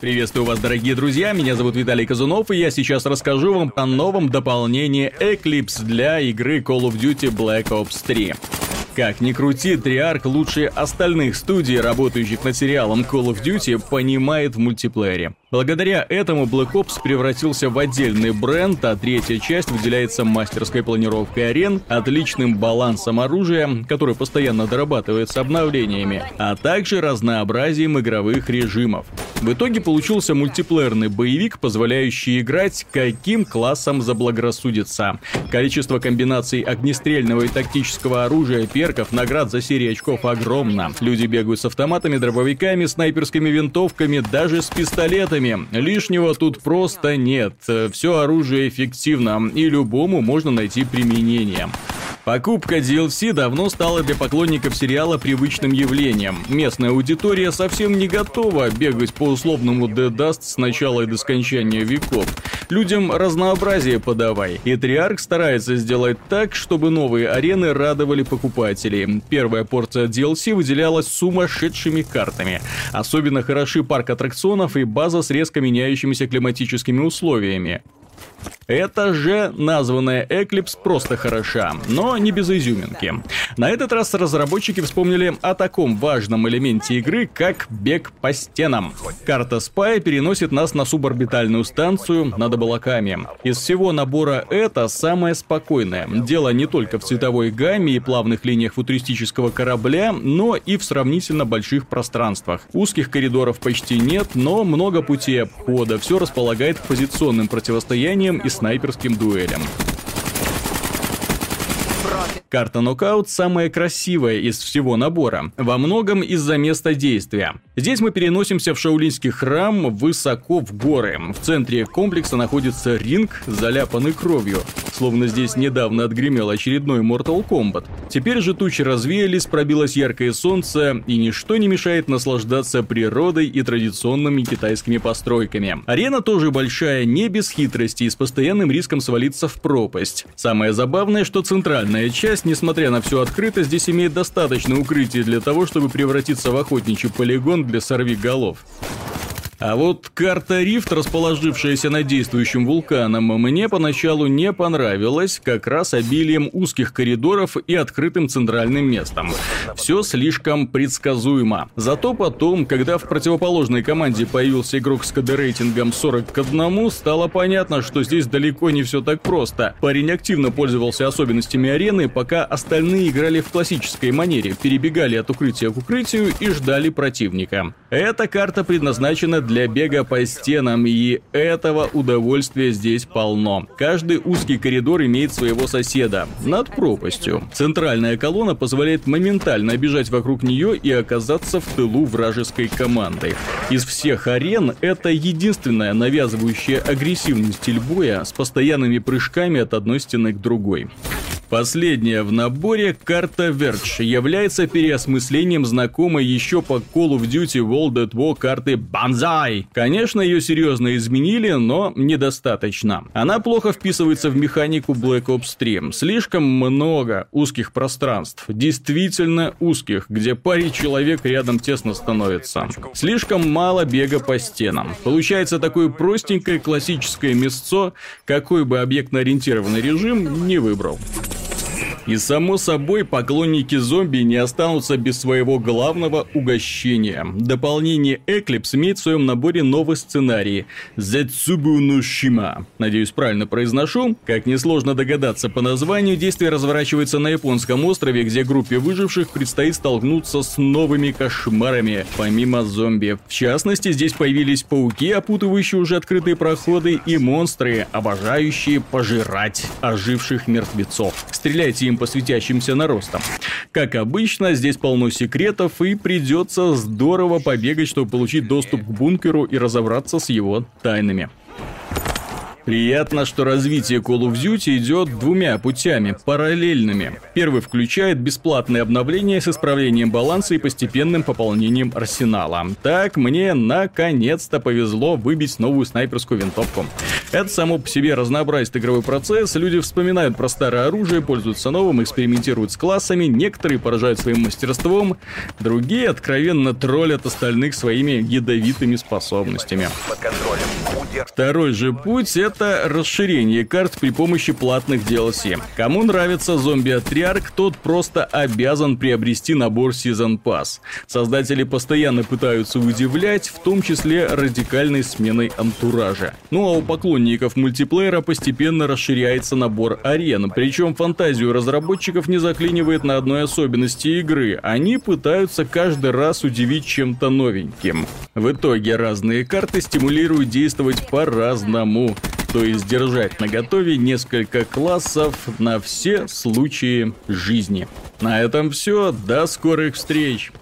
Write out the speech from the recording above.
Приветствую вас, дорогие друзья, меня зовут Виталий Казунов, и я сейчас расскажу вам о новом дополнении Eclipse для игры Call of Duty Black Ops 3. Как ни крути, Триарк лучше остальных студий, работающих над сериалом Call of Duty, понимает в мультиплеере. Благодаря этому Black Ops превратился в отдельный бренд, а третья часть выделяется мастерской планировкой арен, отличным балансом оружия, который постоянно дорабатывается обновлениями, а также разнообразием игровых режимов. В итоге получился мультиплеерный боевик, позволяющий играть каким классом заблагорассудится. Количество комбинаций огнестрельного и тактического оружия, перков, наград за серии очков огромно. Люди бегают с автоматами, дробовиками, снайперскими винтовками, даже с пистолетами. Лишнего тут просто нет. Все оружие эффективно, и любому можно найти применение. Покупка DLC давно стала для поклонников сериала привычным явлением. Местная аудитория совсем не готова бегать по условному Dead Dust с начала и до скончания веков. Людям разнообразие подавай. И Триарк старается сделать так, чтобы новые арены радовали покупателей. Первая порция DLC выделялась сумасшедшими картами. Особенно хороши парк аттракционов и база с резко меняющимися климатическими условиями. Это же названная Eclipse просто хороша, но не без изюминки. На этот раз разработчики вспомнили о таком важном элементе игры, как бег по стенам. Карта Spy переносит нас на суборбитальную станцию над облаками. Из всего набора это самое спокойное. Дело не только в цветовой гамме и плавных линиях футуристического корабля, но и в сравнительно больших пространствах. Узких коридоров почти нет, но много путей обхода. Все располагает к позиционным противостояниям и снайперским дуэлям. Карта нокаут самая красивая из всего набора, во многом из-за места действия. Здесь мы переносимся в шаулинский храм высоко в горы. В центре комплекса находится ринг, заляпанный кровью. Словно здесь недавно отгремел очередной Mortal Kombat. Теперь же тучи развеялись, пробилось яркое солнце, и ничто не мешает наслаждаться природой и традиционными китайскими постройками. Арена тоже большая, не без хитрости и с постоянным риском свалиться в пропасть. Самое забавное, что центральная часть, несмотря на всю открытость, здесь имеет достаточно укрытия для того, чтобы превратиться в охотничий полигон для сорви голов. А вот карта Рифт, расположившаяся над действующим вулканом, мне поначалу не понравилась как раз обилием узких коридоров и открытым центральным местом. Все слишком предсказуемо. Зато потом, когда в противоположной команде появился игрок с КД-рейтингом 40 к 1, стало понятно, что здесь далеко не все так просто. Парень активно пользовался особенностями арены, пока остальные играли в классической манере, перебегали от укрытия к укрытию и ждали противника. Эта карта предназначена для бега по стенам, и этого удовольствия здесь полно. Каждый узкий коридор имеет своего соседа над пропастью. Центральная колонна позволяет моментально бежать вокруг нее и оказаться в тылу вражеской команды. Из всех арен это единственная навязывающая агрессивный стиль боя с постоянными прыжками от одной стены к другой. Последняя в наборе карта Verge является переосмыслением знакомой еще по Call of Duty World at War карты Banzai. Конечно, ее серьезно изменили, но недостаточно. Она плохо вписывается в механику Black Ops 3. Слишком много узких пространств, действительно узких, где паре человек рядом тесно становится. Слишком мало бега по стенам. Получается такое простенькое классическое мясцо, какой бы объектно-ориентированный режим не выбрал. И само собой, поклонники зомби не останутся без своего главного угощения. Дополнение Eclipse имеет в своем наборе новый сценарий Зетсубу Shima. Надеюсь, правильно произношу. Как несложно догадаться по названию, действие разворачивается на японском острове, где группе выживших предстоит столкнуться с новыми кошмарами, помимо зомби. В частности, здесь появились пауки, опутывающие уже открытые проходы, и монстры, обожающие пожирать оживших мертвецов. Стреляйте им по светящимся наростам. Как обычно, здесь полно секретов и придется здорово побегать, чтобы получить доступ к бункеру и разобраться с его тайнами. Приятно, что развитие Call of Duty идет двумя путями, параллельными. Первый включает бесплатные обновления с исправлением баланса и постепенным пополнением арсенала. Так мне наконец-то повезло выбить новую снайперскую винтовку. Это само по себе разнообразит игровой процесс, люди вспоминают про старое оружие, пользуются новым, экспериментируют с классами, некоторые поражают своим мастерством, другие откровенно троллят остальных своими ядовитыми способностями. Второй же путь — это расширение карт при помощи платных DLC. Кому нравится зомби-атриарк, тот просто обязан приобрести набор Season Pass. Создатели постоянно пытаются удивлять, в том числе радикальной сменой антуража. Ну а у поклонников мультиплеера постепенно расширяется набор арен, причем фантазию разработчиков не заклинивает на одной особенности игры. Они пытаются каждый раз удивить чем-то новеньким. В итоге разные карты стимулируют действовать по-разному, то есть держать на готове несколько классов на все случаи жизни. На этом все, до скорых встреч!